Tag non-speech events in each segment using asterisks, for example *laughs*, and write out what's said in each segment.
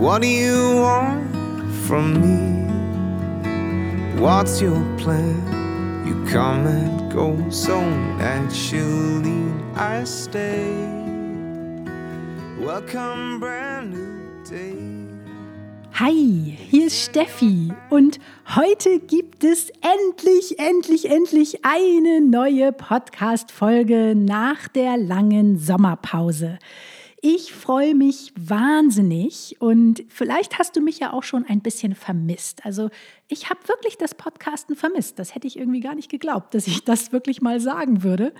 What do you want from me? What's your plan? You come and go so naturally. I stay. Welcome, brand new day. Hi, hier ist Steffi und heute gibt es endlich, endlich, endlich eine neue Podcast-Folge nach der langen Sommerpause. Ich freue mich wahnsinnig und vielleicht hast du mich ja auch schon ein bisschen vermisst. Also ich habe wirklich das Podcasten vermisst. Das hätte ich irgendwie gar nicht geglaubt, dass ich das wirklich mal sagen würde.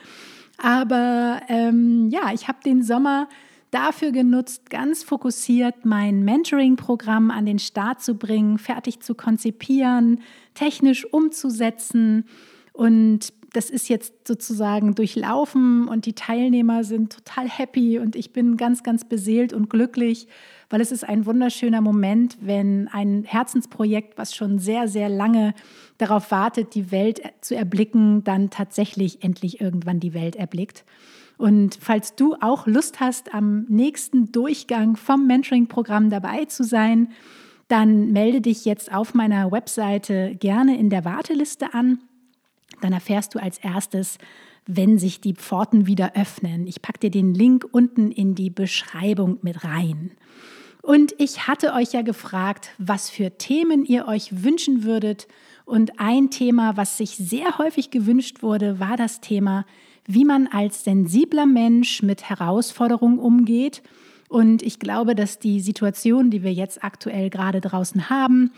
Aber ähm, ja, ich habe den Sommer dafür genutzt, ganz fokussiert mein Mentoring-Programm an den Start zu bringen, fertig zu konzipieren, technisch umzusetzen und das ist jetzt sozusagen durchlaufen und die Teilnehmer sind total happy und ich bin ganz, ganz beseelt und glücklich, weil es ist ein wunderschöner Moment, wenn ein Herzensprojekt, was schon sehr, sehr lange darauf wartet, die Welt zu erblicken, dann tatsächlich endlich irgendwann die Welt erblickt. Und falls du auch Lust hast, am nächsten Durchgang vom Mentoring-Programm dabei zu sein, dann melde dich jetzt auf meiner Webseite gerne in der Warteliste an. Dann erfährst du als erstes, wenn sich die Pforten wieder öffnen. Ich packe dir den Link unten in die Beschreibung mit rein. Und ich hatte euch ja gefragt, was für Themen ihr euch wünschen würdet. Und ein Thema, was sich sehr häufig gewünscht wurde, war das Thema, wie man als sensibler Mensch mit Herausforderungen umgeht. Und ich glaube, dass die Situation, die wir jetzt aktuell gerade draußen haben,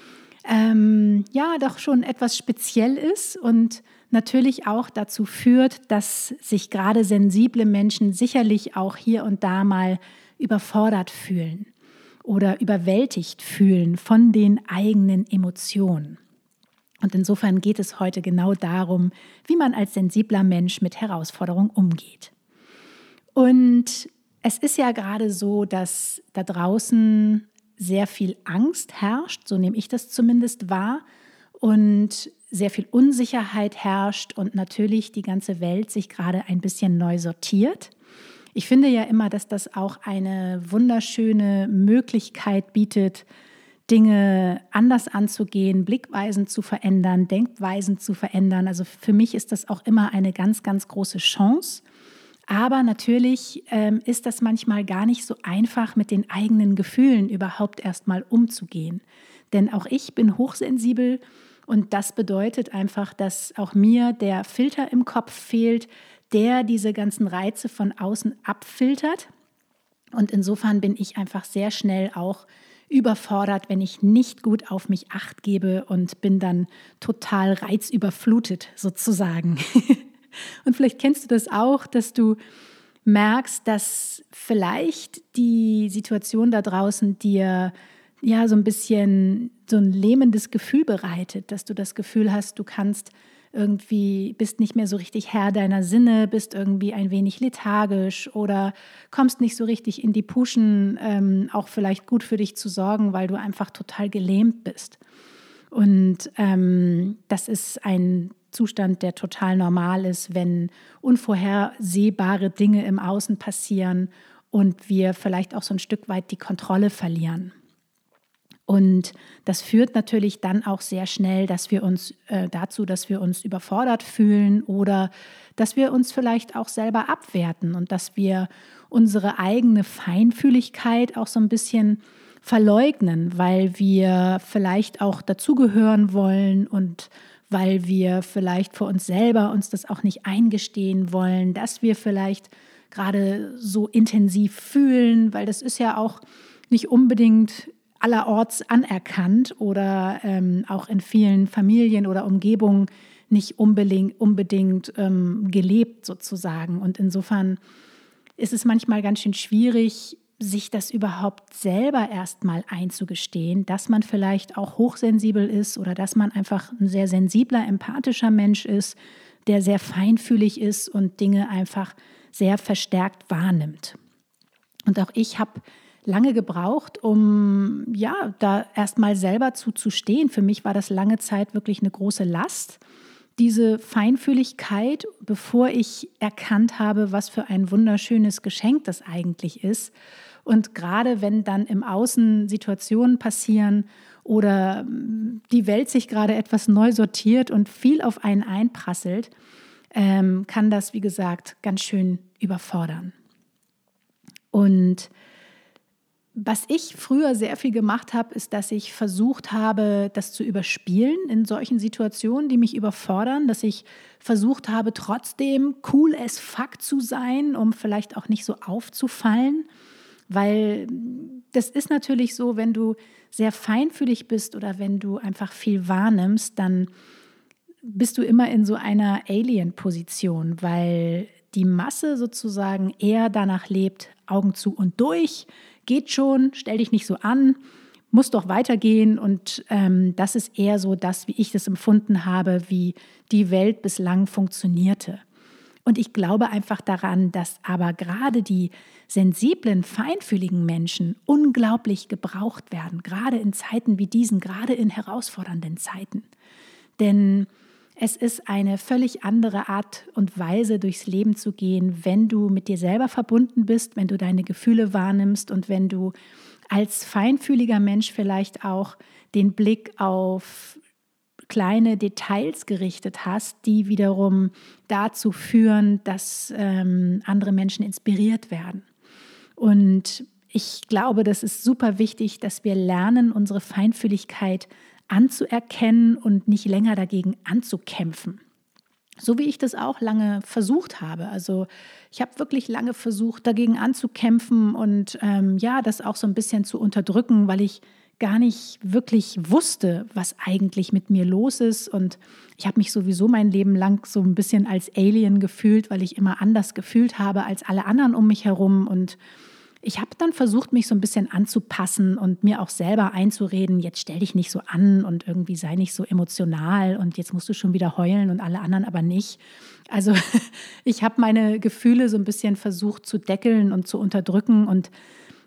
ähm, ja, doch schon etwas speziell ist und natürlich auch dazu führt, dass sich gerade sensible Menschen sicherlich auch hier und da mal überfordert fühlen oder überwältigt fühlen von den eigenen Emotionen. Und insofern geht es heute genau darum, wie man als sensibler Mensch mit Herausforderungen umgeht. Und es ist ja gerade so, dass da draußen sehr viel Angst herrscht, so nehme ich das zumindest wahr, und sehr viel Unsicherheit herrscht und natürlich die ganze Welt sich gerade ein bisschen neu sortiert. Ich finde ja immer, dass das auch eine wunderschöne Möglichkeit bietet, Dinge anders anzugehen, Blickweisen zu verändern, Denkweisen zu verändern. Also für mich ist das auch immer eine ganz, ganz große Chance. Aber natürlich ähm, ist das manchmal gar nicht so einfach, mit den eigenen Gefühlen überhaupt erstmal umzugehen. Denn auch ich bin hochsensibel und das bedeutet einfach, dass auch mir der Filter im Kopf fehlt, der diese ganzen Reize von außen abfiltert. Und insofern bin ich einfach sehr schnell auch überfordert, wenn ich nicht gut auf mich acht gebe und bin dann total reizüberflutet sozusagen. *laughs* und vielleicht kennst du das auch, dass du merkst, dass vielleicht die Situation da draußen dir ja so ein bisschen so ein lähmendes Gefühl bereitet, dass du das Gefühl hast, du kannst irgendwie bist nicht mehr so richtig Herr deiner Sinne, bist irgendwie ein wenig lethargisch oder kommst nicht so richtig in die Puschen, ähm, auch vielleicht gut für dich zu sorgen, weil du einfach total gelähmt bist. Und ähm, das ist ein Zustand, der total normal ist, wenn unvorhersehbare Dinge im Außen passieren und wir vielleicht auch so ein Stück weit die Kontrolle verlieren. Und das führt natürlich dann auch sehr schnell, dass wir uns äh, dazu, dass wir uns überfordert fühlen oder dass wir uns vielleicht auch selber abwerten und dass wir unsere eigene Feinfühligkeit auch so ein bisschen verleugnen, weil wir vielleicht auch dazugehören wollen und weil wir vielleicht vor uns selber uns das auch nicht eingestehen wollen, dass wir vielleicht gerade so intensiv fühlen, weil das ist ja auch nicht unbedingt allerorts anerkannt oder ähm, auch in vielen Familien oder Umgebungen nicht unbedingt, unbedingt ähm, gelebt sozusagen. Und insofern ist es manchmal ganz schön schwierig, sich das überhaupt selber erstmal einzugestehen, dass man vielleicht auch hochsensibel ist oder dass man einfach ein sehr sensibler, empathischer Mensch ist, der sehr feinfühlig ist und Dinge einfach sehr verstärkt wahrnimmt. Und auch ich habe lange gebraucht, um ja, da erstmal selber zuzustehen. Für mich war das lange Zeit wirklich eine große Last diese Feinfühligkeit, bevor ich erkannt habe, was für ein wunderschönes Geschenk das eigentlich ist. Und gerade wenn dann im Außen Situationen passieren oder die Welt sich gerade etwas neu sortiert und viel auf einen einprasselt, ähm, kann das, wie gesagt, ganz schön überfordern. Und was ich früher sehr viel gemacht habe, ist, dass ich versucht habe, das zu überspielen in solchen Situationen, die mich überfordern, dass ich versucht habe, trotzdem cool as fuck zu sein, um vielleicht auch nicht so aufzufallen, weil das ist natürlich so, wenn du sehr feinfühlig bist oder wenn du einfach viel wahrnimmst, dann bist du immer in so einer Alien-Position, weil die Masse sozusagen eher danach lebt, Augen zu und durch, geht schon, stell dich nicht so an, muss doch weitergehen. Und ähm, das ist eher so das, wie ich das empfunden habe, wie die Welt bislang funktionierte. Und ich glaube einfach daran, dass aber gerade die sensiblen, feinfühligen Menschen unglaublich gebraucht werden, gerade in Zeiten wie diesen, gerade in herausfordernden Zeiten. Denn es ist eine völlig andere Art und Weise, durchs Leben zu gehen, wenn du mit dir selber verbunden bist, wenn du deine Gefühle wahrnimmst und wenn du als feinfühliger Mensch vielleicht auch den Blick auf kleine Details gerichtet hast, die wiederum dazu führen, dass ähm, andere Menschen inspiriert werden. Und ich glaube, das ist super wichtig, dass wir lernen, unsere Feinfühligkeit anzuerkennen und nicht länger dagegen anzukämpfen. So wie ich das auch lange versucht habe. Also ich habe wirklich lange versucht, dagegen anzukämpfen und ähm, ja, das auch so ein bisschen zu unterdrücken, weil ich gar nicht wirklich wusste, was eigentlich mit mir los ist. Und ich habe mich sowieso mein Leben lang so ein bisschen als Alien gefühlt, weil ich immer anders gefühlt habe als alle anderen um mich herum. Und ich habe dann versucht, mich so ein bisschen anzupassen und mir auch selber einzureden, jetzt stell dich nicht so an und irgendwie sei nicht so emotional und jetzt musst du schon wieder heulen und alle anderen aber nicht. Also *laughs* ich habe meine Gefühle so ein bisschen versucht zu deckeln und zu unterdrücken und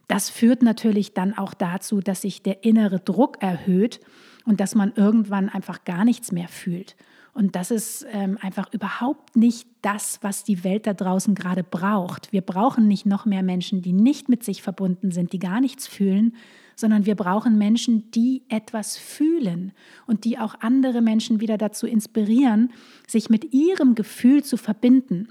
das führt natürlich dann auch dazu, dass sich der innere Druck erhöht und dass man irgendwann einfach gar nichts mehr fühlt. Und das ist ähm, einfach überhaupt nicht das, was die Welt da draußen gerade braucht. Wir brauchen nicht noch mehr Menschen, die nicht mit sich verbunden sind, die gar nichts fühlen, sondern wir brauchen Menschen, die etwas fühlen und die auch andere Menschen wieder dazu inspirieren, sich mit ihrem Gefühl zu verbinden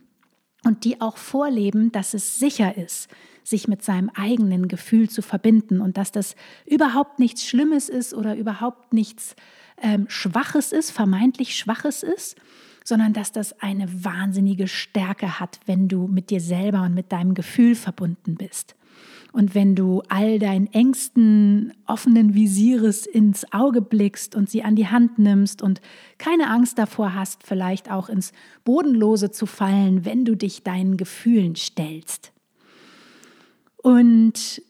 und die auch vorleben, dass es sicher ist, sich mit seinem eigenen Gefühl zu verbinden und dass das überhaupt nichts Schlimmes ist oder überhaupt nichts ähm, Schwaches ist, vermeintlich Schwaches ist, sondern dass das eine wahnsinnige Stärke hat, wenn du mit dir selber und mit deinem Gefühl verbunden bist. Und wenn du all deinen engsten, offenen Visieres ins Auge blickst und sie an die Hand nimmst und keine Angst davor hast, vielleicht auch ins Bodenlose zu fallen, wenn du dich deinen Gefühlen stellst. Und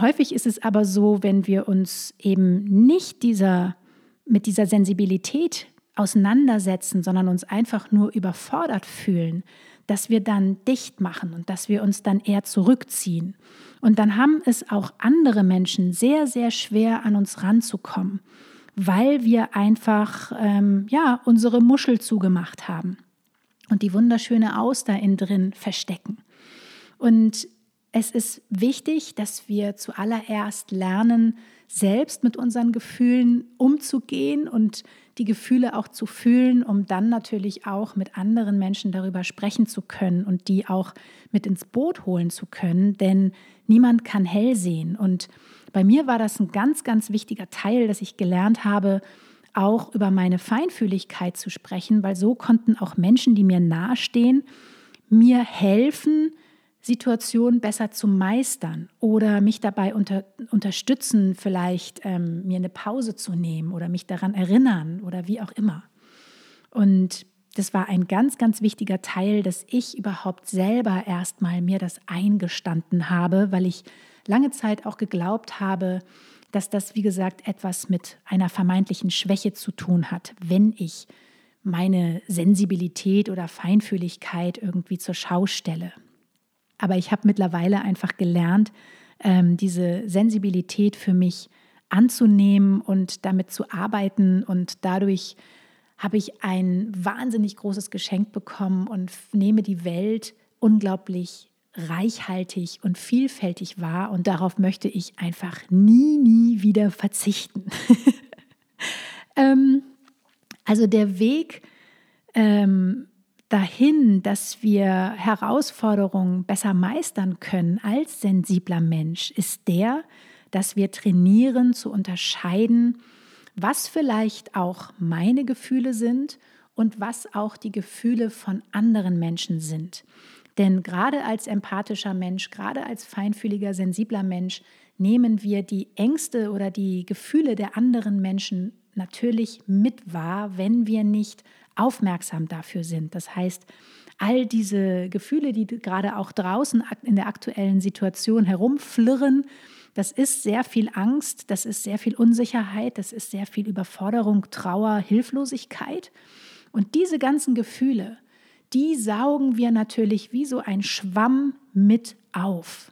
häufig ist es aber so, wenn wir uns eben nicht dieser mit dieser Sensibilität auseinandersetzen, sondern uns einfach nur überfordert fühlen, dass wir dann dicht machen und dass wir uns dann eher zurückziehen. Und dann haben es auch andere Menschen sehr, sehr schwer an uns ranzukommen, weil wir einfach ähm, ja, unsere Muschel zugemacht haben und die wunderschöne Auster innen drin verstecken. Und es ist wichtig, dass wir zuallererst lernen, selbst mit unseren Gefühlen umzugehen und die Gefühle auch zu fühlen, um dann natürlich auch mit anderen Menschen darüber sprechen zu können und die auch mit ins Boot holen zu können, denn niemand kann hell sehen. Und bei mir war das ein ganz, ganz wichtiger Teil, dass ich gelernt habe, auch über meine Feinfühligkeit zu sprechen, weil so konnten auch Menschen, die mir nahestehen, mir helfen, Situation besser zu meistern oder mich dabei unter, unterstützen, vielleicht ähm, mir eine Pause zu nehmen oder mich daran erinnern oder wie auch immer. Und das war ein ganz, ganz wichtiger Teil, dass ich überhaupt selber erstmal mir das eingestanden habe, weil ich lange Zeit auch geglaubt habe, dass das, wie gesagt, etwas mit einer vermeintlichen Schwäche zu tun hat, wenn ich meine Sensibilität oder Feinfühligkeit irgendwie zur Schau stelle. Aber ich habe mittlerweile einfach gelernt, ähm, diese Sensibilität für mich anzunehmen und damit zu arbeiten und dadurch habe ich ein wahnsinnig großes Geschenk bekommen und nehme die Welt unglaublich reichhaltig und vielfältig wahr und darauf möchte ich einfach nie, nie wieder verzichten. *laughs* ähm, also der Weg ähm, dahin, dass wir Herausforderungen besser meistern können als sensibler Mensch, ist der, dass wir trainieren zu unterscheiden, was vielleicht auch meine Gefühle sind und was auch die Gefühle von anderen Menschen sind. Denn gerade als empathischer Mensch, gerade als feinfühliger, sensibler Mensch, nehmen wir die Ängste oder die Gefühle der anderen Menschen natürlich mit wahr, wenn wir nicht aufmerksam dafür sind. Das heißt, all diese Gefühle, die gerade auch draußen in der aktuellen Situation herumflirren, das ist sehr viel Angst, das ist sehr viel Unsicherheit, das ist sehr viel Überforderung, Trauer, Hilflosigkeit. Und diese ganzen Gefühle, die saugen wir natürlich wie so ein Schwamm mit auf.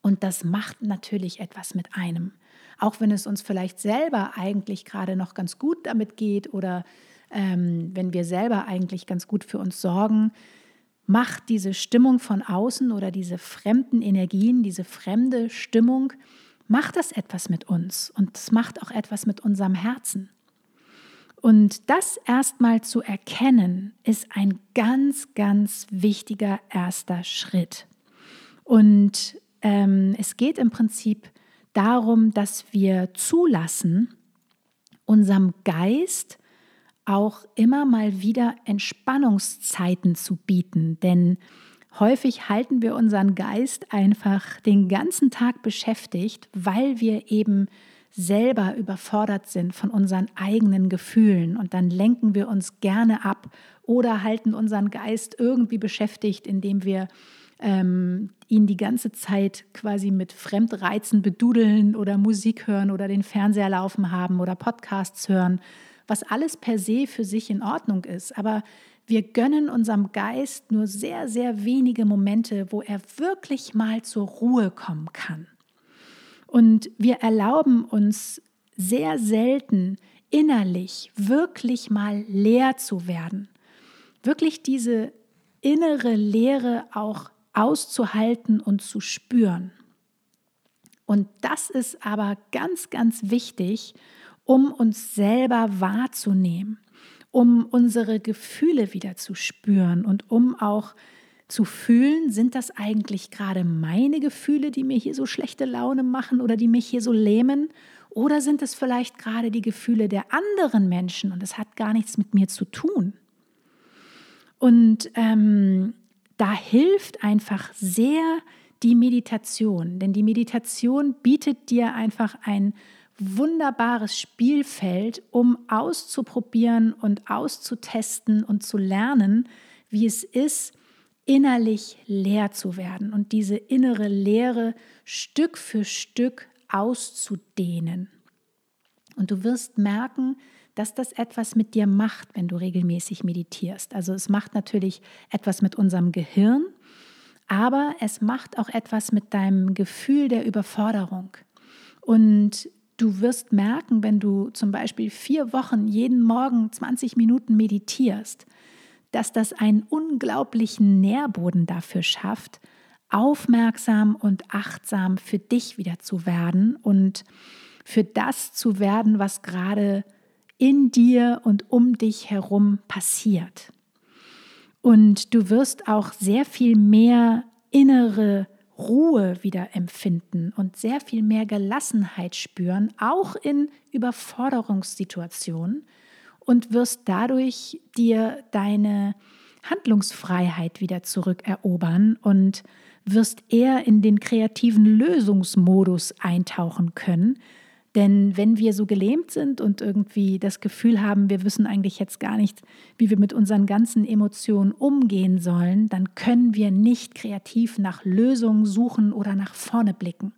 Und das macht natürlich etwas mit einem. Auch wenn es uns vielleicht selber eigentlich gerade noch ganz gut damit geht oder ähm, wenn wir selber eigentlich ganz gut für uns sorgen, macht diese Stimmung von außen oder diese fremden Energien, diese fremde Stimmung, macht das etwas mit uns und es macht auch etwas mit unserem Herzen. Und das erstmal zu erkennen, ist ein ganz, ganz wichtiger erster Schritt. Und ähm, es geht im Prinzip darum, dass wir zulassen, unserem Geist auch immer mal wieder Entspannungszeiten zu bieten. Denn häufig halten wir unseren Geist einfach den ganzen Tag beschäftigt, weil wir eben selber überfordert sind von unseren eigenen Gefühlen. Und dann lenken wir uns gerne ab oder halten unseren Geist irgendwie beschäftigt, indem wir ähm, ihn die ganze Zeit quasi mit Fremdreizen bedudeln oder Musik hören oder den Fernseher laufen haben oder Podcasts hören was alles per se für sich in Ordnung ist. Aber wir gönnen unserem Geist nur sehr, sehr wenige Momente, wo er wirklich mal zur Ruhe kommen kann. Und wir erlauben uns sehr selten innerlich wirklich mal leer zu werden. Wirklich diese innere Leere auch auszuhalten und zu spüren. Und das ist aber ganz, ganz wichtig, um uns selber wahrzunehmen, um unsere Gefühle wieder zu spüren und um auch zu fühlen, sind das eigentlich gerade meine Gefühle, die mir hier so schlechte Laune machen oder die mich hier so lähmen? Oder sind es vielleicht gerade die Gefühle der anderen Menschen und es hat gar nichts mit mir zu tun? Und ähm, da hilft einfach sehr die Meditation, denn die Meditation bietet dir einfach ein wunderbares Spielfeld, um auszuprobieren und auszutesten und zu lernen, wie es ist, innerlich leer zu werden und diese innere Leere Stück für Stück auszudehnen. Und du wirst merken, dass das etwas mit dir macht, wenn du regelmäßig meditierst. Also es macht natürlich etwas mit unserem Gehirn, aber es macht auch etwas mit deinem Gefühl der Überforderung. Und Du wirst merken, wenn du zum Beispiel vier Wochen jeden Morgen 20 Minuten meditierst, dass das einen unglaublichen Nährboden dafür schafft, aufmerksam und achtsam für dich wieder zu werden und für das zu werden, was gerade in dir und um dich herum passiert. Und du wirst auch sehr viel mehr innere Ruhe wieder empfinden und sehr viel mehr Gelassenheit spüren, auch in Überforderungssituationen und wirst dadurch dir deine Handlungsfreiheit wieder zurückerobern und wirst eher in den kreativen Lösungsmodus eintauchen können, Denn wenn wir so gelähmt sind und irgendwie das Gefühl haben, wir wissen eigentlich jetzt gar nicht, wie wir mit unseren ganzen Emotionen umgehen sollen, dann können wir nicht kreativ nach Lösungen suchen oder nach vorne blicken,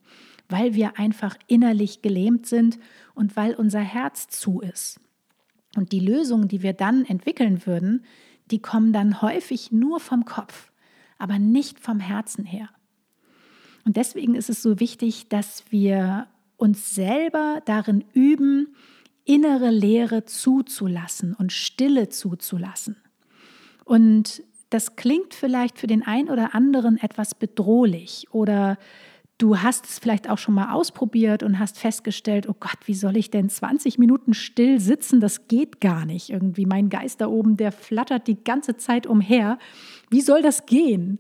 weil wir einfach innerlich gelähmt sind und weil unser Herz zu ist. Und die Lösungen, die wir dann entwickeln würden, die kommen dann häufig nur vom Kopf, aber nicht vom Herzen her. Und deswegen ist es so wichtig, dass wir uns selber darin üben, innere Leere zuzulassen und Stille zuzulassen. Und das klingt vielleicht für den einen oder anderen etwas bedrohlich oder du hast es vielleicht auch schon mal ausprobiert und hast festgestellt, oh Gott, wie soll ich denn 20 Minuten still sitzen? Das geht gar nicht. Irgendwie mein Geist da oben, der flattert die ganze Zeit umher. Wie soll das gehen?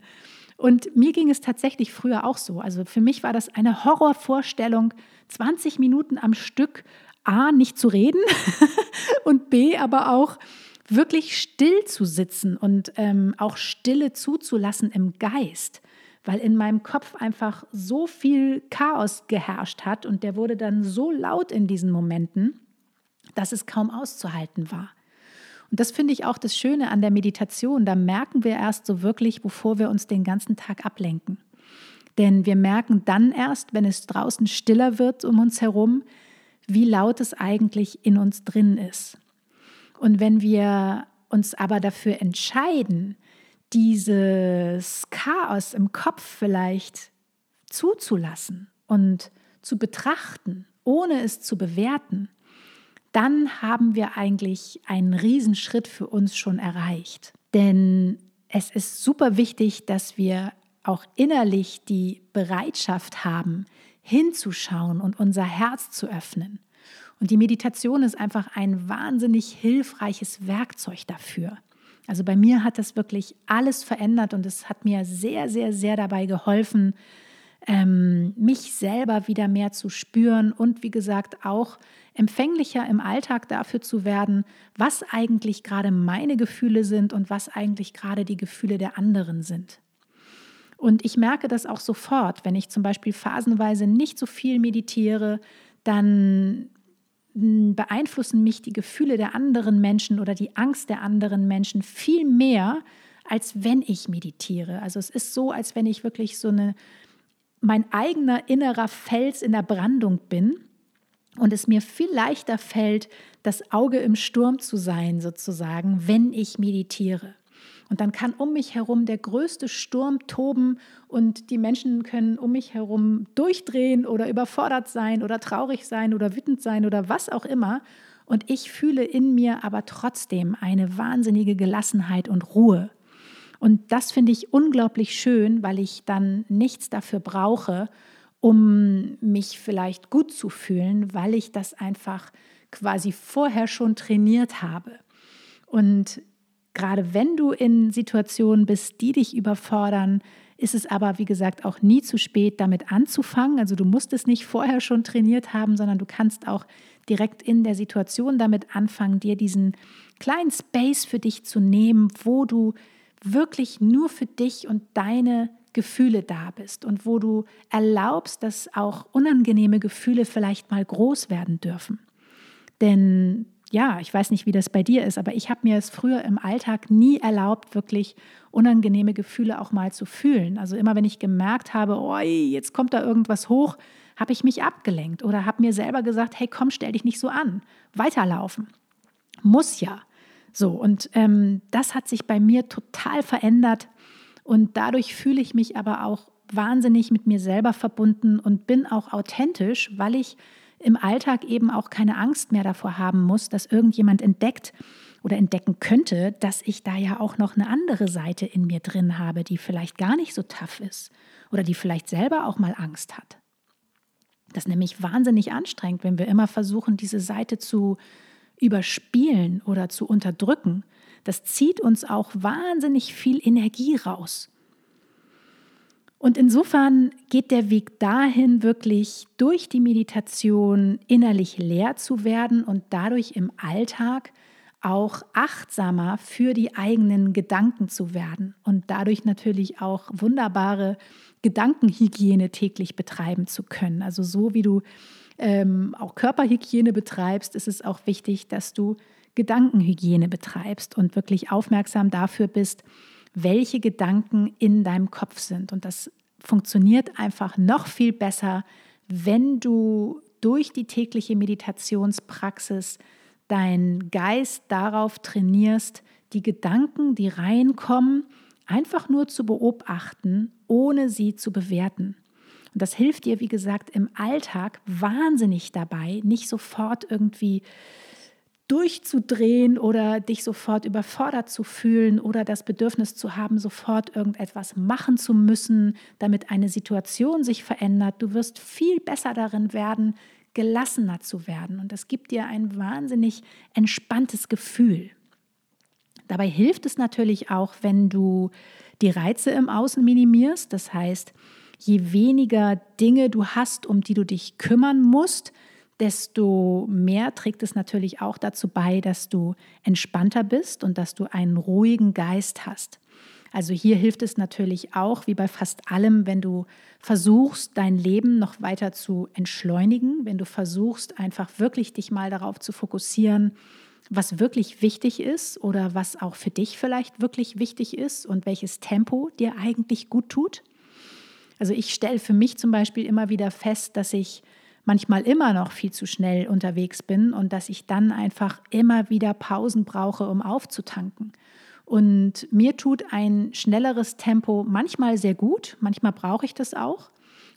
Und mir ging es tatsächlich früher auch so. Also für mich war das eine Horrorvorstellung, 20 Minuten am Stück A, nicht zu reden *laughs* und B, aber auch wirklich still zu sitzen und ähm, auch Stille zuzulassen im Geist, weil in meinem Kopf einfach so viel Chaos geherrscht hat und der wurde dann so laut in diesen Momenten, dass es kaum auszuhalten war. Und das finde ich auch das Schöne an der Meditation. Da merken wir erst so wirklich, wovor wir uns den ganzen Tag ablenken. Denn wir merken dann erst, wenn es draußen stiller wird um uns herum, wie laut es eigentlich in uns drin ist. Und wenn wir uns aber dafür entscheiden, dieses Chaos im Kopf vielleicht zuzulassen und zu betrachten, ohne es zu bewerten, dann haben wir eigentlich einen Riesenschritt für uns schon erreicht. Denn es ist super wichtig, dass wir auch innerlich die Bereitschaft haben, hinzuschauen und unser Herz zu öffnen. Und die Meditation ist einfach ein wahnsinnig hilfreiches Werkzeug dafür. Also bei mir hat das wirklich alles verändert und es hat mir sehr, sehr, sehr dabei geholfen, ähm, mich selber wieder mehr zu spüren und wie gesagt auch empfänglicher im Alltag dafür zu werden, was eigentlich gerade meine Gefühle sind und was eigentlich gerade die Gefühle der anderen sind. Und ich merke das auch sofort, wenn ich zum Beispiel phasenweise nicht so viel meditiere, dann beeinflussen mich die Gefühle der anderen Menschen oder die Angst der anderen Menschen viel mehr, als wenn ich meditiere. Also es ist so, als wenn ich wirklich so eine mein eigener innerer Fels in der Brandung bin und es mir viel leichter fällt, das Auge im Sturm zu sein, sozusagen, wenn ich meditiere. Und dann kann um mich herum der größte Sturm toben und die Menschen können um mich herum durchdrehen oder überfordert sein oder traurig sein oder wütend sein oder was auch immer. Und ich fühle in mir aber trotzdem eine wahnsinnige Gelassenheit und Ruhe. Und das finde ich unglaublich schön, weil ich dann nichts dafür brauche, um mich vielleicht gut zu fühlen, weil ich das einfach quasi vorher schon trainiert habe. Und gerade wenn du in Situationen bist, die dich überfordern, ist es aber, wie gesagt, auch nie zu spät, damit anzufangen. Also du musst es nicht vorher schon trainiert haben, sondern du kannst auch direkt in der Situation damit anfangen, dir diesen kleinen Space für dich zu nehmen, wo du wirklich nur für dich und deine Gefühle da bist und wo du erlaubst, dass auch unangenehme Gefühle vielleicht mal groß werden dürfen. Denn ja, ich weiß nicht, wie das bei dir ist, aber ich habe mir es früher im Alltag nie erlaubt, wirklich unangenehme Gefühle auch mal zu fühlen. Also immer, wenn ich gemerkt habe, oh, jetzt kommt da irgendwas hoch, habe ich mich abgelenkt oder habe mir selber gesagt, hey, komm, stell dich nicht so an, weiterlaufen. Muss ja. So, und ähm, das hat sich bei mir total verändert und dadurch fühle ich mich aber auch wahnsinnig mit mir selber verbunden und bin auch authentisch, weil ich im Alltag eben auch keine Angst mehr davor haben muss, dass irgendjemand entdeckt oder entdecken könnte, dass ich da ja auch noch eine andere Seite in mir drin habe, die vielleicht gar nicht so tough ist oder die vielleicht selber auch mal Angst hat. Das ist nämlich wahnsinnig anstrengend, wenn wir immer versuchen, diese Seite zu überspielen oder zu unterdrücken, das zieht uns auch wahnsinnig viel Energie raus. Und insofern geht der Weg dahin, wirklich durch die Meditation innerlich leer zu werden und dadurch im Alltag auch achtsamer für die eigenen Gedanken zu werden und dadurch natürlich auch wunderbare Gedankenhygiene täglich betreiben zu können. Also so wie du ähm, auch Körperhygiene betreibst, ist es auch wichtig, dass du Gedankenhygiene betreibst und wirklich aufmerksam dafür bist, welche Gedanken in deinem Kopf sind. Und das funktioniert einfach noch viel besser, wenn du durch die tägliche Meditationspraxis deinen Geist darauf trainierst, die Gedanken, die reinkommen, einfach nur zu beobachten, ohne sie zu bewerten. Und das hilft dir, wie gesagt, im Alltag wahnsinnig dabei, nicht sofort irgendwie durchzudrehen oder dich sofort überfordert zu fühlen oder das Bedürfnis zu haben, sofort irgendetwas machen zu müssen, damit eine Situation sich verändert. Du wirst viel besser darin werden, gelassener zu werden. Und das gibt dir ein wahnsinnig entspanntes Gefühl. Dabei hilft es natürlich auch, wenn du die Reize im Außen minimierst. Das heißt, je weniger Dinge du hast, um die du dich kümmern musst, desto mehr trägt es natürlich auch dazu bei, dass du entspannter bist und dass du einen ruhigen Geist hast. Also hier hilft es natürlich auch, wie bei fast allem, wenn du versuchst, dein Leben noch weiter zu entschleunigen, wenn du versuchst, einfach wirklich dich mal darauf zu fokussieren, was wirklich wichtig ist oder was auch für dich vielleicht wirklich wichtig ist und welches Tempo dir eigentlich gut tut. Also ich stelle für mich zum Beispiel immer wieder fest, dass ich manchmal immer noch viel zu schnell unterwegs bin und dass ich dann einfach immer wieder Pausen brauche, um aufzutanken. Und mir tut ein schnelleres Tempo manchmal sehr gut, manchmal brauche ich das auch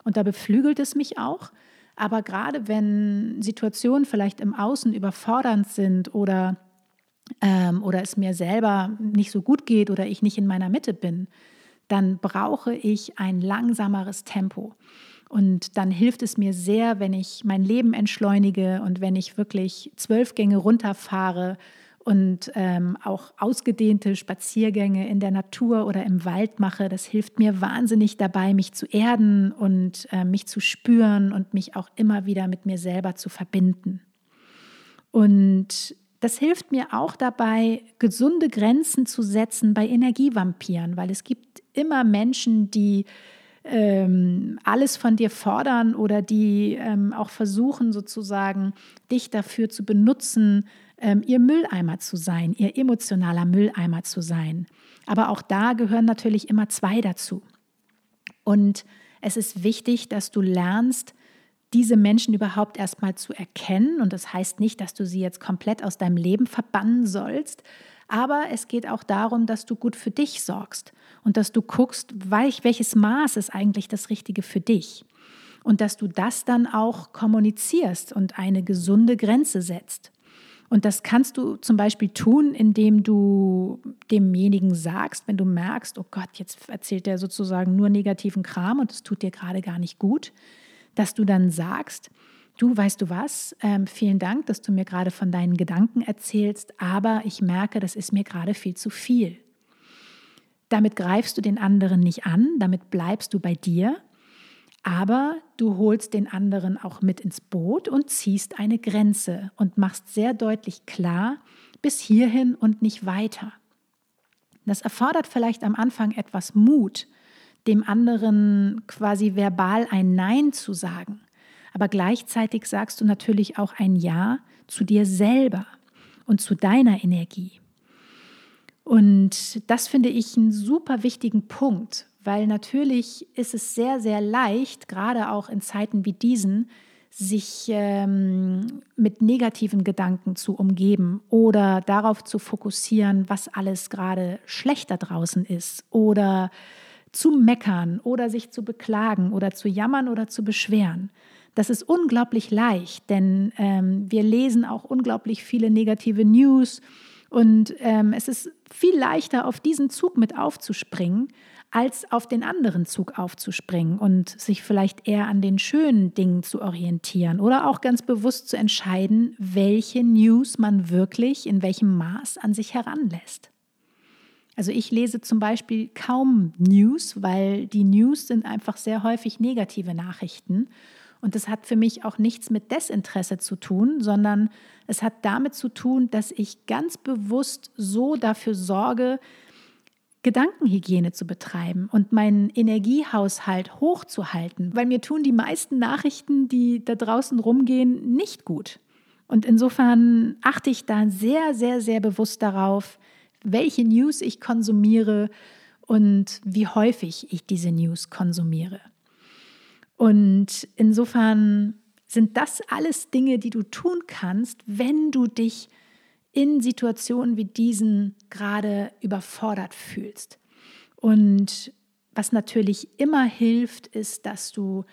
und da beflügelt es mich auch. Aber gerade wenn Situationen vielleicht im Außen überfordernd sind oder, ähm, oder es mir selber nicht so gut geht oder ich nicht in meiner Mitte bin, dann brauche ich ein langsameres Tempo. Und dann hilft es mir sehr, wenn ich mein Leben entschleunige und wenn ich wirklich zwölf Gänge runterfahre und ähm, auch ausgedehnte Spaziergänge in der Natur oder im Wald mache. Das hilft mir wahnsinnig dabei, mich zu erden und äh, mich zu spüren und mich auch immer wieder mit mir selber zu verbinden. Und das hilft mir auch dabei, gesunde Grenzen zu setzen bei Energievampiren, weil es gibt immer Menschen, die ähm, alles von dir fordern oder die ähm, auch versuchen, sozusagen dich dafür zu benutzen, ähm, ihr Mülleimer zu sein, ihr emotionaler Mülleimer zu sein. Aber auch da gehören natürlich immer zwei dazu. Und es ist wichtig, dass du lernst, diese Menschen überhaupt erstmal zu erkennen. Und das heißt nicht, dass du sie jetzt komplett aus deinem Leben verbannen sollst, aber es geht auch darum, dass du gut für dich sorgst und dass du guckst, welches Maß ist eigentlich das Richtige für dich. Und dass du das dann auch kommunizierst und eine gesunde Grenze setzt. Und das kannst du zum Beispiel tun, indem du demjenigen sagst, wenn du merkst, oh Gott, jetzt erzählt der sozusagen nur negativen Kram und es tut dir gerade gar nicht gut, dass du dann sagst, du weißt du was, ähm, vielen Dank, dass du mir gerade von deinen Gedanken erzählst, aber ich merke, das ist mir gerade viel zu viel. Damit greifst du den anderen nicht an, damit bleibst du bei dir, aber du holst den anderen auch mit ins Boot und ziehst eine Grenze und machst sehr deutlich klar, bis hierhin und nicht weiter. Das erfordert vielleicht am Anfang etwas Mut, dem anderen quasi verbal ein Nein zu sagen. Aber gleichzeitig sagst du natürlich auch ein Ja zu dir selber und zu deiner Energie. Und das finde ich einen super wichtigen Punkt, weil natürlich ist es sehr, sehr leicht, gerade auch in Zeiten wie diesen, sich ähm, mit negativen Gedanken zu umgeben oder darauf zu fokussieren, was alles gerade schlechter draußen ist oder zu meckern oder sich zu beklagen oder zu jammern oder zu beschweren. Das ist unglaublich leicht, denn ähm, wir lesen auch unglaublich viele negative News und ähm, es ist viel leichter, auf diesen Zug mit aufzuspringen, als auf den anderen Zug aufzuspringen und sich vielleicht eher an den schönen Dingen zu orientieren oder auch ganz bewusst zu entscheiden, welche News man wirklich in welchem Maß an sich heranlässt. Also ich lese zum Beispiel kaum News, weil die News sind einfach sehr häufig negative Nachrichten. Und das hat für mich auch nichts mit Desinteresse zu tun, sondern es hat damit zu tun, dass ich ganz bewusst so dafür sorge, Gedankenhygiene zu betreiben und meinen Energiehaushalt hochzuhalten, weil mir tun die meisten Nachrichten, die da draußen rumgehen, nicht gut. Und insofern achte ich da sehr, sehr, sehr bewusst darauf, welche News ich konsumiere und wie häufig ich diese News konsumiere. Und insofern sind das alles Dinge, die du tun kannst, wenn du dich in Situationen wie diesen gerade überfordert fühlst. Und was natürlich immer hilft, ist, dass du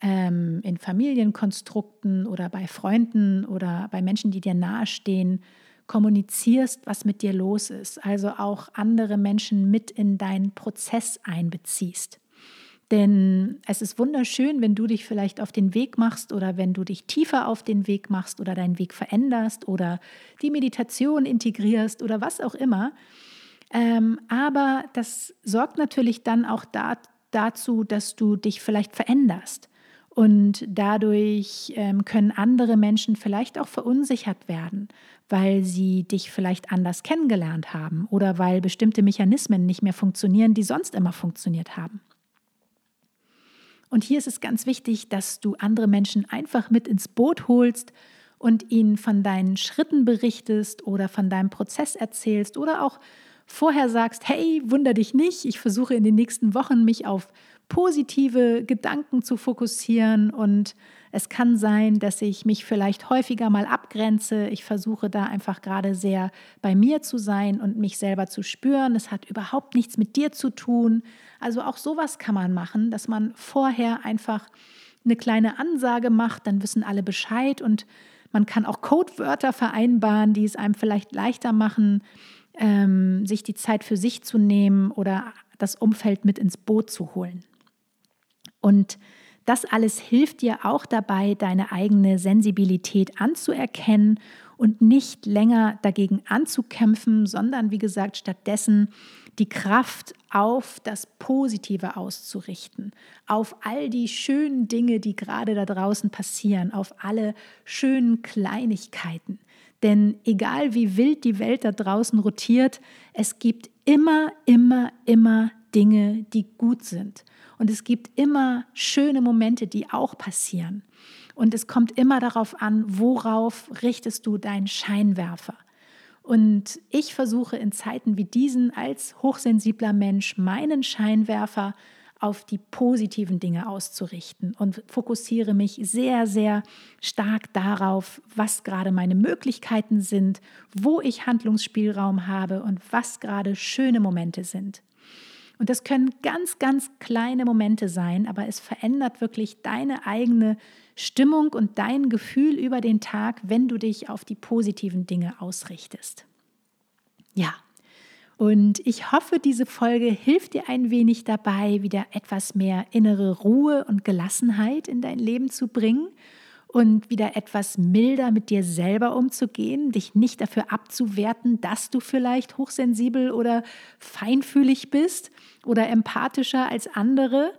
ähm, in Familienkonstrukten oder bei Freunden oder bei Menschen, die dir nahestehen, kommunizierst, was mit dir los ist. Also auch andere Menschen mit in deinen Prozess einbeziehst. Denn es ist wunderschön, wenn du dich vielleicht auf den Weg machst oder wenn du dich tiefer auf den Weg machst oder deinen Weg veränderst oder die Meditation integrierst oder was auch immer. Ähm, aber das sorgt natürlich dann auch da, dazu, dass du dich vielleicht veränderst. Und dadurch ähm, können andere Menschen vielleicht auch verunsichert werden, weil sie dich vielleicht anders kennengelernt haben oder weil bestimmte Mechanismen nicht mehr funktionieren, die sonst immer funktioniert haben. Und hier ist es ganz wichtig, dass du andere Menschen einfach mit ins Boot holst und ihnen von deinen Schritten berichtest oder von deinem Prozess erzählst oder auch vorher sagst, hey, wunder dich nicht, ich versuche in den nächsten Wochen mich auf positive Gedanken zu fokussieren und es kann sein, dass ich mich vielleicht häufiger mal abgrenze. Ich versuche da einfach gerade sehr bei mir zu sein und mich selber zu spüren. Es hat überhaupt nichts mit dir zu tun. Also auch sowas kann man machen, dass man vorher einfach eine kleine Ansage macht, dann wissen alle Bescheid und man kann auch Codewörter vereinbaren, die es einem vielleicht leichter machen, ähm, sich die Zeit für sich zu nehmen oder das Umfeld mit ins Boot zu holen. Und das alles hilft dir auch dabei, deine eigene Sensibilität anzuerkennen und nicht länger dagegen anzukämpfen, sondern wie gesagt stattdessen die Kraft auf das Positive auszurichten, auf all die schönen Dinge, die gerade da draußen passieren, auf alle schönen Kleinigkeiten. Denn egal wie wild die Welt da draußen rotiert, es gibt immer, immer, immer Dinge, die gut sind. Und es gibt immer schöne Momente, die auch passieren. Und es kommt immer darauf an, worauf richtest du deinen Scheinwerfer. Und ich versuche in Zeiten wie diesen als hochsensibler Mensch meinen Scheinwerfer auf die positiven Dinge auszurichten und fokussiere mich sehr, sehr stark darauf, was gerade meine Möglichkeiten sind, wo ich Handlungsspielraum habe und was gerade schöne Momente sind. Und das können ganz, ganz kleine Momente sein, aber es verändert wirklich deine eigene Stimmung und dein Gefühl über den Tag, wenn du dich auf die positiven Dinge ausrichtest. Ja, und ich hoffe, diese Folge hilft dir ein wenig dabei, wieder etwas mehr innere Ruhe und Gelassenheit in dein Leben zu bringen und wieder etwas milder mit dir selber umzugehen, dich nicht dafür abzuwerten, dass du vielleicht hochsensibel oder feinfühlig bist oder empathischer als andere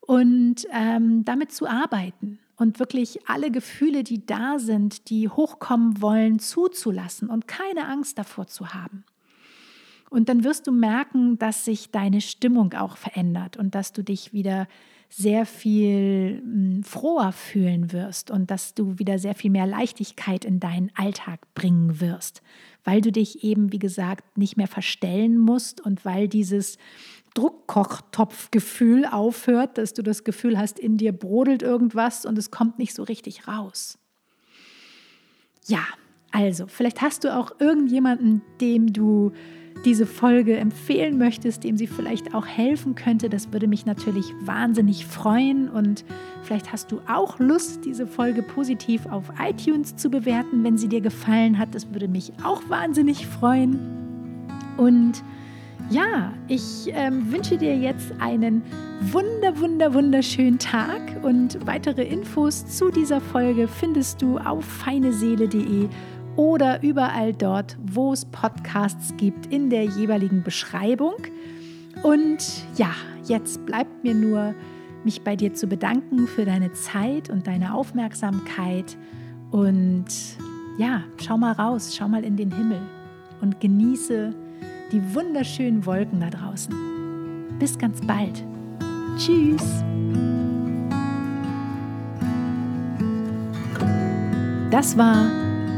und ähm, damit zu arbeiten und wirklich alle Gefühle, die da sind, die hochkommen wollen, zuzulassen und keine Angst davor zu haben. Und dann wirst du merken, dass sich deine Stimmung auch verändert und dass du dich wieder sehr viel hm, froher fühlen wirst und dass du wieder sehr viel mehr Leichtigkeit in deinen Alltag bringen wirst, weil du dich eben, wie gesagt, nicht mehr verstellen musst und weil dieses Druckkochtopfgefühl aufhört, dass du das Gefühl hast, in dir brodelt irgendwas und es kommt nicht so richtig raus. Ja, also, vielleicht hast du auch irgendjemanden, dem du diese Folge empfehlen möchtest, dem sie vielleicht auch helfen könnte. Das würde mich natürlich wahnsinnig freuen. Und vielleicht hast du auch Lust, diese Folge positiv auf iTunes zu bewerten, wenn sie dir gefallen hat. Das würde mich auch wahnsinnig freuen. Und ja, ich ähm, wünsche dir jetzt einen wunder, wunder, wunderschönen Tag und weitere Infos zu dieser Folge findest du auf feineseele.de oder überall dort, wo es Podcasts gibt, in der jeweiligen Beschreibung. Und ja, jetzt bleibt mir nur, mich bei dir zu bedanken für deine Zeit und deine Aufmerksamkeit. Und ja, schau mal raus, schau mal in den Himmel und genieße die wunderschönen Wolken da draußen. Bis ganz bald. Tschüss. Das war